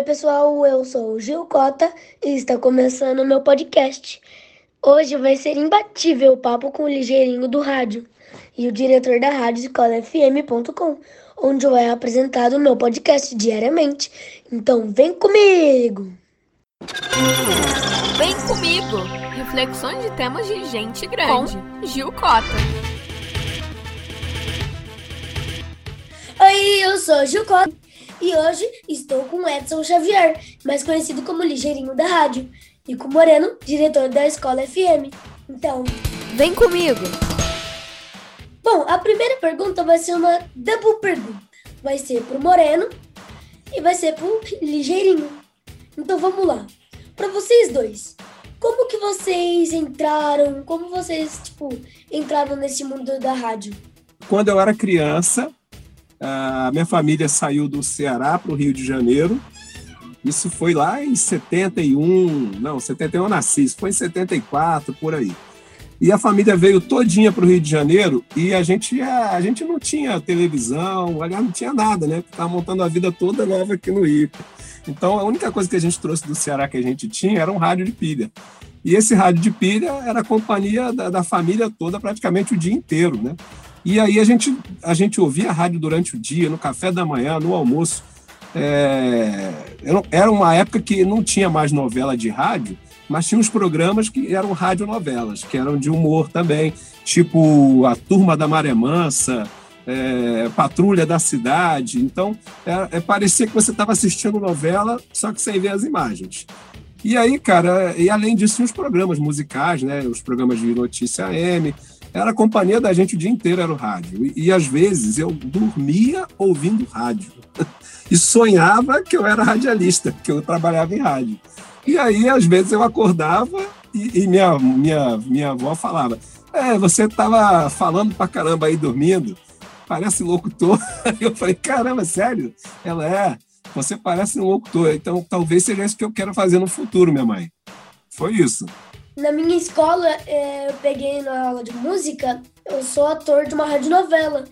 Oi, pessoal, eu sou o Gil Cota e está começando o meu podcast. Hoje vai ser imbatível o papo com o ligeirinho do rádio e o diretor da rádio escolafm.com, onde vai apresentar o meu podcast diariamente. Então vem comigo! Vem comigo! Reflexões de temas de gente grande. Com Gil Cota. Oi, eu sou Gil Cota e hoje estou com Edson Xavier, mais conhecido como Ligeirinho da Rádio, e com Moreno, diretor da Escola FM. Então, vem comigo! Bom, a primeira pergunta vai ser uma double pergunta. Vai ser pro Moreno e vai ser pro Ligeirinho. Então vamos lá. Para vocês dois, como que vocês entraram? Como vocês, tipo, entraram nesse mundo da rádio? Quando eu era criança, a minha família saiu do Ceará para o Rio de Janeiro. Isso foi lá em 71, não, 71 eu nasci, isso foi em 74, por aí. E a família veio todinha para o Rio de Janeiro e a gente, a gente não tinha televisão, aliás, não tinha nada, né? Estava montando a vida toda nova aqui no Rio. Então, a única coisa que a gente trouxe do Ceará que a gente tinha era um rádio de pilha. E esse rádio de pilha era a companhia da, da família toda praticamente o dia inteiro, né? E aí a gente, a gente ouvia a rádio durante o dia, no café da manhã, no almoço. É, era uma época que não tinha mais novela de rádio, mas tinha uns programas que eram radionovelas, que eram de humor também, tipo A Turma da Maré Mansa, é, Patrulha da Cidade. Então, é, é parecia que você estava assistindo novela, só que sem ver as imagens. E aí, cara, e além disso, os programas musicais, né? Os programas de notícia AM, era a companhia da gente o dia inteiro, era o rádio. E, e às vezes eu dormia ouvindo rádio. e sonhava que eu era radialista, que eu trabalhava em rádio. E aí, às vezes, eu acordava e, e minha, minha, minha avó falava: É, você estava falando pra caramba aí dormindo, parece locutor. Eu falei: Caramba, sério? Ela é, você parece um locutor, então talvez seja isso que eu quero fazer no futuro, minha mãe. Foi isso. Na minha escola, é, eu peguei na aula de música, eu sou ator de uma radionovela.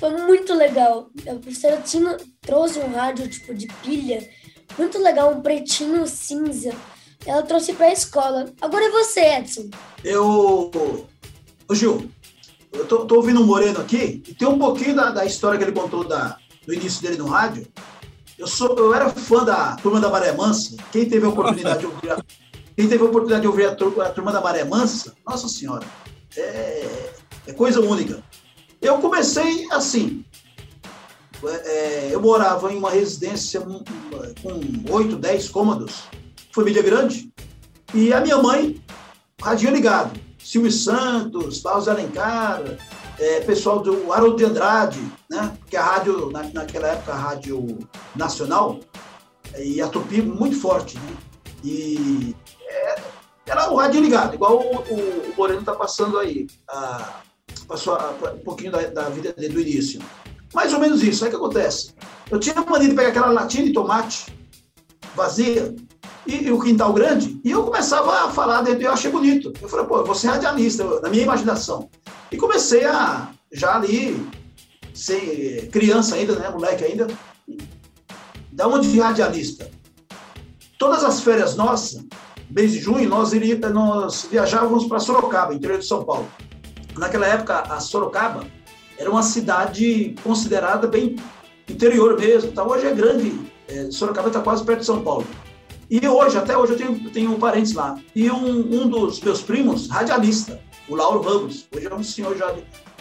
Foi muito legal. A professora tinha, trouxe um rádio tipo de pilha, muito legal, um pretinho cinza. Ela trouxe para a escola. Agora é você, Edson. Eu. Ô, Gil, eu tô, tô, ouvindo o Moreno aqui e tem um pouquinho da, da história que ele contou da, do início dele no rádio. Eu, sou, eu era fã da Turma da Maré Mansa. Quem teve a oportunidade de ouvir a quem teve a oportunidade de ouvir a turma, a turma da Maré Mansa, nossa senhora, é, é coisa única. Eu comecei assim. É, eu morava em uma residência com oito, dez cômodos, família grande, e a minha mãe, radinho ligado. Silvio Santos, Paulo Alencar, é, pessoal do Haroldo de Andrade, né? Porque a rádio, na, naquela época, a rádio nacional, e a Tupi muito forte, né? E era o rádio ligado, igual o, o, o Moreno está passando aí, a, passou a, um pouquinho da, da, vida dele do início. Mais ou menos isso, aí que acontece. Eu tinha mania de pegar aquela latinha de tomate vazia e, e, o quintal grande, e eu começava a falar dentro, eu achei bonito. Eu falei, pô, eu vou ser radialista, na minha imaginação. E comecei a, já ali, ser criança ainda, né, moleque ainda, da onde de radialista. Todas as férias nossas, mês de junho, nós, iria, nós viajávamos para Sorocaba, interior de São Paulo. Naquela época, a Sorocaba era uma cidade considerada bem interior mesmo. Tá? Hoje é grande, é, Sorocaba está quase perto de São Paulo. E hoje, até hoje, eu tenho, tenho parentes lá. E um, um dos meus primos, radialista, o Lauro Ramos, hoje é um senhor já.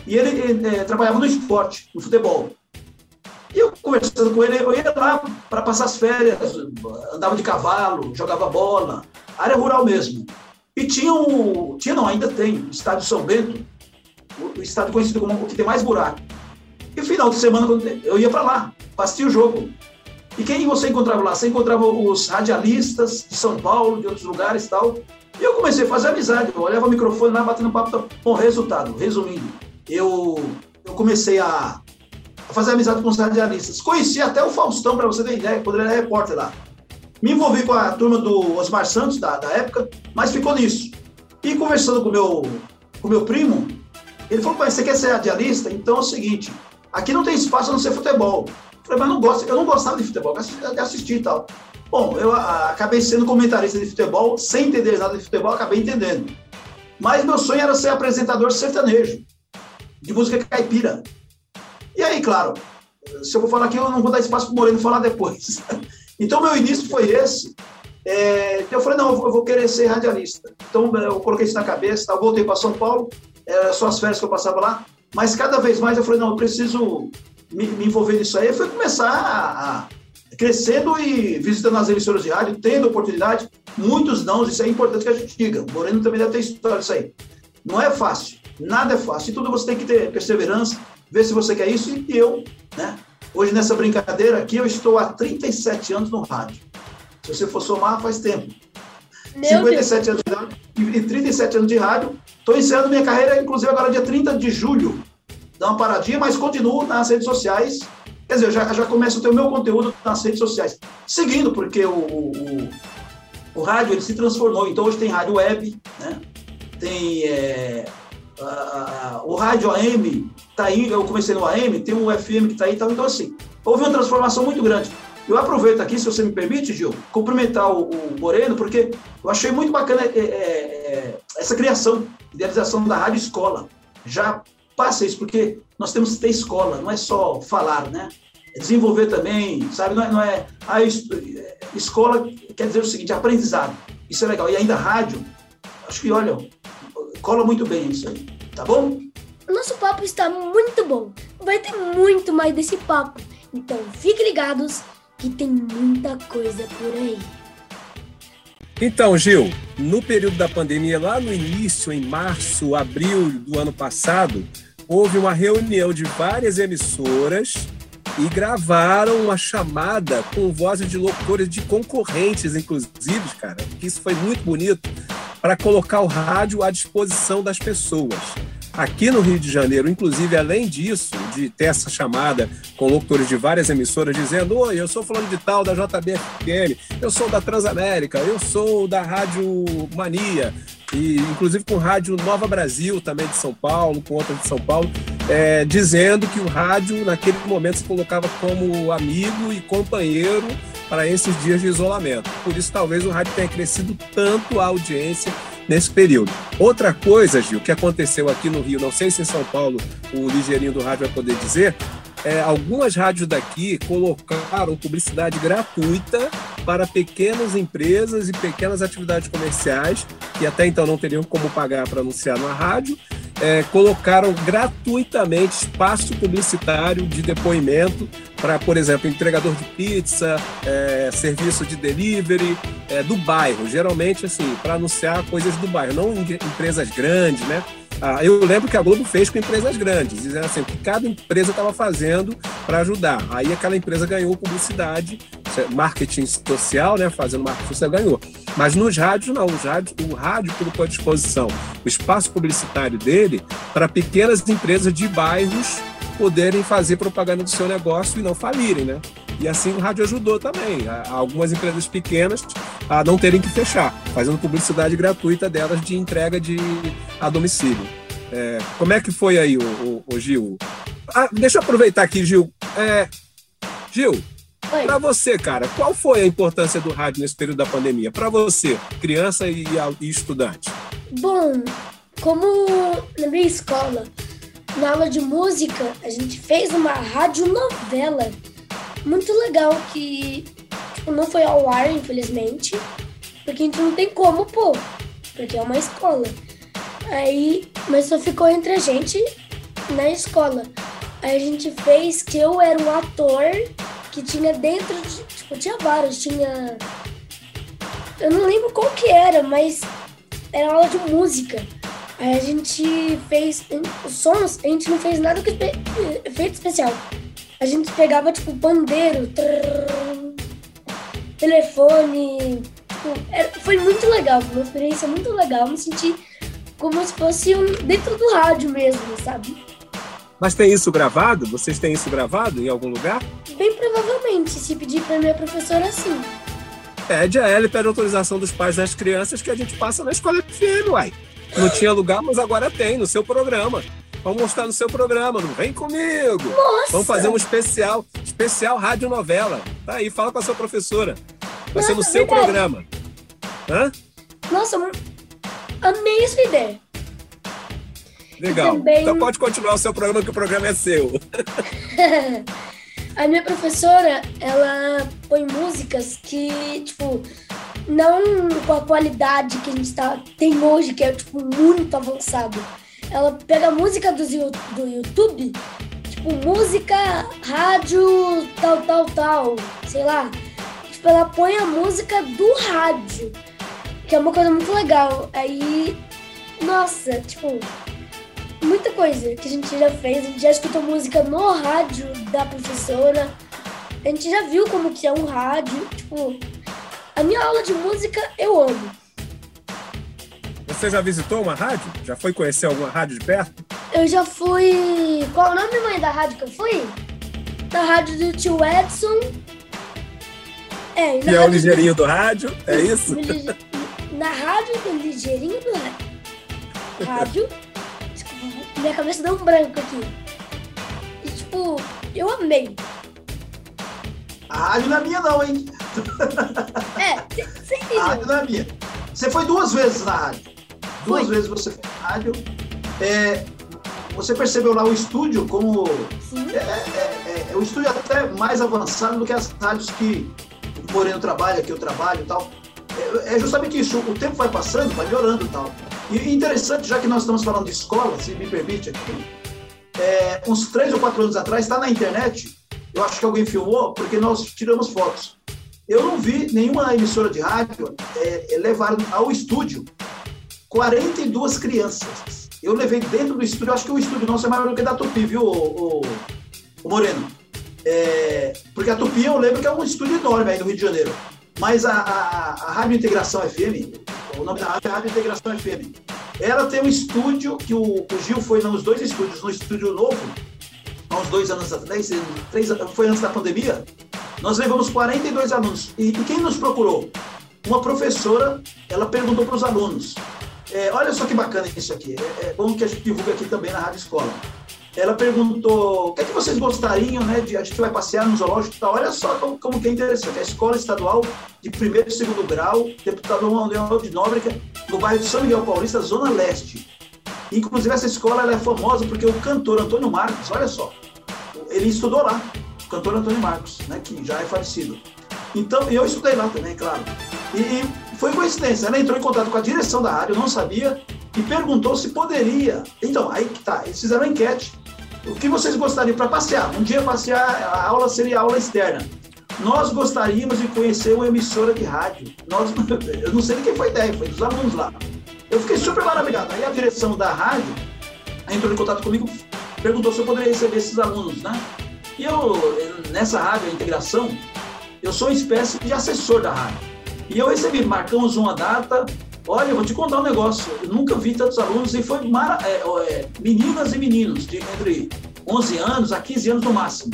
E ele, é, trabalhava no esporte, no futebol. E eu conversando com ele, eu ia lá para passar as férias, andava de cavalo, jogava bola, área rural mesmo. E tinha um, tinha não, ainda tem, o estádio São Bento, o, estádio conhecido como o que tem mais buraco. E final de semana eu ia para lá, assistir o jogo. E quem você encontrava lá? Você encontrava os radialistas de São Paulo, de outros lugares e tal. E eu comecei a fazer amizade. Eu olhava o microfone lá, batendo papo. Bom, resultado, resumindo, eu, eu comecei a, a fazer amizade com os radialistas. Conheci até o Faustão, para você ter ideia, quando ele era repórter lá. Me envolvi com a turma do Osmar Santos, da, da época, mas ficou nisso. E conversando com meu, o meu primo, ele falou, pai, você quer ser radialista? Então é o seguinte, aqui não tem espaço a não ser futebol. Eu falei, mas não gosto, eu não gostava de futebol, eu assisti e tal. Bom, eu a, acabei sendo comentarista de futebol, sem entender nada de futebol, acabei entendendo. Mas meu sonho era ser apresentador sertanejo, de música caipira. E aí, claro, se eu vou falar aqui, eu não vou dar espaço para o Moreno falar depois. então, meu início foi esse. É, eu falei, não, eu vou querer ser radialista. Então, eu coloquei isso na cabeça, tá? voltei para São Paulo, era só as férias que eu passava lá, mas cada vez mais eu falei, não, eu preciso me, me envolver nisso aí. Foi começar a, a, crescendo e visitando as emissoras de rádio, tendo oportunidade, muitos não, isso é importante que a gente diga. O Moreno também deve ter história disso aí. Não é fácil, nada é fácil. E tudo você tem que ter perseverança, ver se você quer isso, e eu, né? Hoje, nessa brincadeira aqui, eu estou há 37 anos no rádio. Se você for somar, faz tempo. Meu 57 Deus. anos de rádio e 37 anos de rádio. Estou encerrando minha carreira, inclusive agora dia 30 de julho. Dá uma paradinha, mas continuo nas redes sociais. Quer dizer, já, já começo a ter o meu conteúdo nas redes sociais. Seguindo, porque o, o, o rádio ele se transformou. Então hoje tem rádio web, né? tem é, a, a, o rádio AM, tá aí, eu comecei no AM, tem um FM que está aí, então assim, houve uma transformação muito grande. Eu aproveito aqui, se você me permite, Gil, cumprimentar o, o Moreno, porque eu achei muito bacana é, é, é, essa criação, idealização da Rádio Escola. Já passa isso, porque nós temos que ter escola, não é só falar, né? É desenvolver também, sabe? Não é, não é a é, escola quer dizer o seguinte, aprendizado. Isso é legal. E ainda rádio, acho que, olha, cola muito bem isso aí, tá bom? Nosso papo está muito bom. Vai ter muito mais desse papo. Então fiquem ligados que tem muita coisa por aí. Então, Gil, no período da pandemia, lá no início, em março, abril do ano passado, houve uma reunião de várias emissoras e gravaram uma chamada com vozes de locutores de concorrentes, inclusive, cara, isso foi muito bonito, para colocar o rádio à disposição das pessoas aqui no Rio de Janeiro. Inclusive, além disso, de ter essa chamada com locutores de várias emissoras dizendo: Oi, eu sou falando de tal da JBFM, eu sou da Transamérica, eu sou da Rádio Mania, e inclusive com Rádio Nova Brasil, também de São Paulo, com outra de São Paulo, é, dizendo que o rádio, naquele momento, se colocava como amigo e companheiro para esses dias de isolamento. Por isso, talvez o rádio tenha crescido tanto a audiência nesse período. Outra coisa, Gil, que aconteceu aqui no Rio, não sei se em São Paulo o ligeirinho do rádio vai poder dizer, é, algumas rádios daqui colocaram publicidade gratuita para pequenas empresas e pequenas atividades comerciais que até então não teriam como pagar para anunciar na rádio, é, colocaram gratuitamente espaço publicitário de depoimento para, por exemplo, entregador de pizza, é, serviço de delivery é, do bairro, geralmente assim, para anunciar coisas do bairro, não empresas grandes, né? Ah, eu lembro que a Globo fez com empresas grandes, dizendo assim, o que cada empresa estava fazendo para ajudar. Aí aquela empresa ganhou publicidade, marketing social, né, fazendo marketing social, ganhou. Mas nos rádios, não. Os rádios, o rádio colocou à disposição o espaço publicitário dele para pequenas empresas de bairros poderem fazer propaganda do seu negócio e não falirem, né? E assim o rádio ajudou também a, algumas empresas pequenas a não terem que fechar, fazendo publicidade gratuita delas de entrega de, a domicílio. É, como é que foi aí, o, o, o Gil? Ah, deixa eu aproveitar aqui, Gil. É, Gil, para você, cara, qual foi a importância do rádio nesse período da pandemia? Para você, criança e, e estudante? Bom, como na minha escola, na aula de música, a gente fez uma radionovela muito legal que tipo, não foi ao ar, infelizmente, porque a gente não tem como pôr, porque é uma escola. Aí, mas só ficou entre a gente na escola. Aí a gente fez que eu era um ator que tinha dentro de, tipo, tinha vários, tinha eu não lembro qual que era, mas era aula de música. Aí a gente fez os sons, a gente não fez nada com efeito especial. A gente pegava, tipo, bandeiro, trrr, telefone. Tipo, era, foi muito legal, foi uma experiência muito legal. Me senti como se fosse um, dentro do rádio mesmo, sabe? Mas tem isso gravado? Vocês têm isso gravado em algum lugar? Bem provavelmente, se pedir para minha professora, sim. Pede a ela e pede autorização dos pais das crianças que a gente passa na escola FM, uai. Não tinha lugar, mas agora tem, no seu programa. Vamos mostrar no seu programa, não vem comigo. Nossa. Vamos fazer um especial, especial rádio novela. Tá aí, fala com a sua professora. Vai ser no Nossa, seu verdade. programa. Hã? Nossa, amei essa ideia. Legal. também- Então pode continuar o seu programa, que o programa é seu. a minha professora, ela põe músicas que, tipo, não com a qualidade que a gente tá, tem hoje, que é, tipo, muito avançado. Ela pega música Yu- do YouTube, tipo, música, rádio, tal, tal, tal, sei lá. Tipo, ela põe a música do rádio, que é uma coisa muito legal. Aí, nossa, tipo, muita coisa que a gente já fez. A gente já escutou música no rádio da professora. A gente já viu como que é um rádio. Tipo, a minha aula de música eu amo. Você já visitou uma rádio? Já foi conhecer alguma rádio de perto? Eu já fui. Qual o nome, mãe, da rádio que eu fui? Da rádio do tio Edson. É, Que é o ligeirinho do rádio? É isso? do Na rádio do ligeirinho do rádio. Rádio. Minha cabeça deu um branco aqui. E, tipo, eu amei. A rádio não é minha, não, hein? É, você A rádio entendeu? não é minha. Você foi duas vezes na rádio. Duas Fui. vezes você foi na rádio. É, você percebeu lá o estúdio como Sim. é, é, é, é um estúdio até mais avançado do que as rádios que o Moreno trabalha, que eu trabalho e tal. É, é justamente isso, o tempo vai passando, vai melhorando e tal. E interessante, já que nós estamos falando de escola, se me permite aqui, é, uns três ou quatro anos atrás, está na internet, eu acho que alguém filmou, porque nós tiramos fotos. Eu não vi nenhuma emissora de rádio é, é, levar ao estúdio 42 crianças. Eu levei dentro do estúdio, acho que o estúdio nosso é maior do que da Tupi, viu, o, o- o Moreno? É, porque a Tupi eu lembro que é um estúdio enorme aí no Rio de Janeiro. Mas a, a, a Rádio Integração FM, o nome da rádio é Integração FM, ela tem um estúdio que o, o Gil foi nos dois estúdios, no estúdio novo, há uns dois anos atrás, três, foi antes da pandemia, nós levamos 42 alunos. E, e quem nos procurou? Uma professora, ela perguntou para os alunos, é, olha só que bacana isso aqui, é, é bom que a gente divulga aqui também na Rádio Escola. Ela perguntou, o que é que vocês gostariam, né, de, a gente vai passear no zoológico e tal, olha só como, como que é interessante, a Escola Estadual de Primeiro e Segundo Grau, deputado Manuel de Nóbrega, no bairro de São Miguel Paulista, Zona Leste. Inclusive, essa escola é famosa porque o cantor Antônio Marcos, olha só, ele estudou lá, o cantor Antônio Marcos, né, que já é falecido. Então, eu estudei lá também, claro. E, e foi coincidência, ela entrou em contato com a direção da rádio, eu não sabia, e perguntou se poderia. Então, aí que tá, eles fizeram uma enquete. O que vocês gostariam para passear? Um dia passear, a aula seria aula externa. Nós gostaríamos de conhecer uma emissora de rádio. Nós, eu não sei de quem foi a ideia, foi dos alunos lá. Eu fiquei super maravilhado. Aí a direção da rádio entrou em contato comigo, perguntou se eu poderia receber esses alunos, né? E eu, nessa rádio, a integração, eu sou uma espécie de assessor da rádio. E eu recebi, marcamos uma data. Olha, eu vou te contar um negócio. Eu nunca vi tantos alunos e foi mara, é, é, meninas e meninos de entre 11 anos a 15 anos no máximo.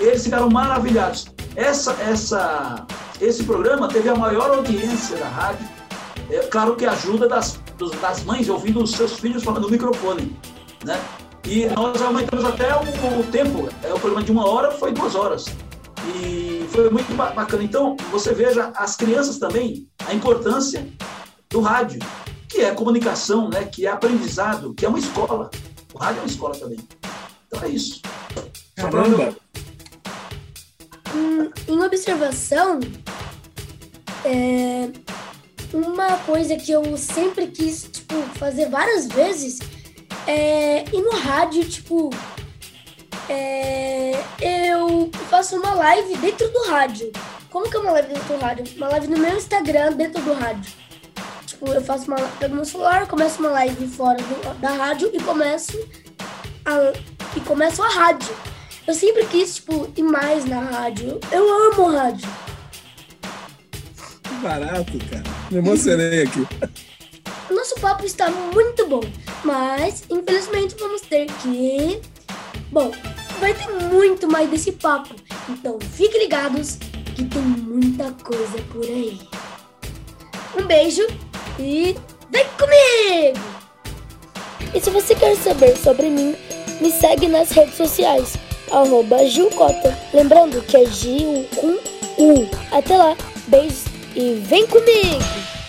Eles ficaram maravilhados. Essa, essa, esse programa teve a maior audiência da rádio. É claro que ajuda das, das mães ouvindo os seus filhos falando no microfone, né? E nós aumentamos até o, o tempo. É, o programa de uma hora foi duas horas. E foi muito ba- bacana. Então, você veja as crianças também, a importância do rádio, que é comunicação, né? que é aprendizado, que é uma escola. O rádio é uma escola também. Então é isso. Caramba! Hum, em observação, é, uma coisa que eu sempre quis, tipo, fazer várias vezes é ir no rádio, tipo, é, eu faço uma live dentro do rádio. Como que é uma live dentro do rádio? Uma live no meu Instagram dentro do rádio. Tipo, eu faço uma pego meu celular, começo uma live fora do- da rádio e começo a, e começo a rádio. Eu sempre quis, tipo, ir mais na rádio. Eu amo rádio. Que barato, cara. Me emocionei aqui. O nosso papo está muito bom, mas infelizmente vamos ter que. Bom, vai ter muito mais desse papo, então fiquem ligados que tem muita coisa por aí. Um beijo e vem comigo! E se você quer saber sobre mim, me segue nas redes sociais, arroba Gilcota. Lembrando que é Gil com U. Até lá, Beijos e vem comigo!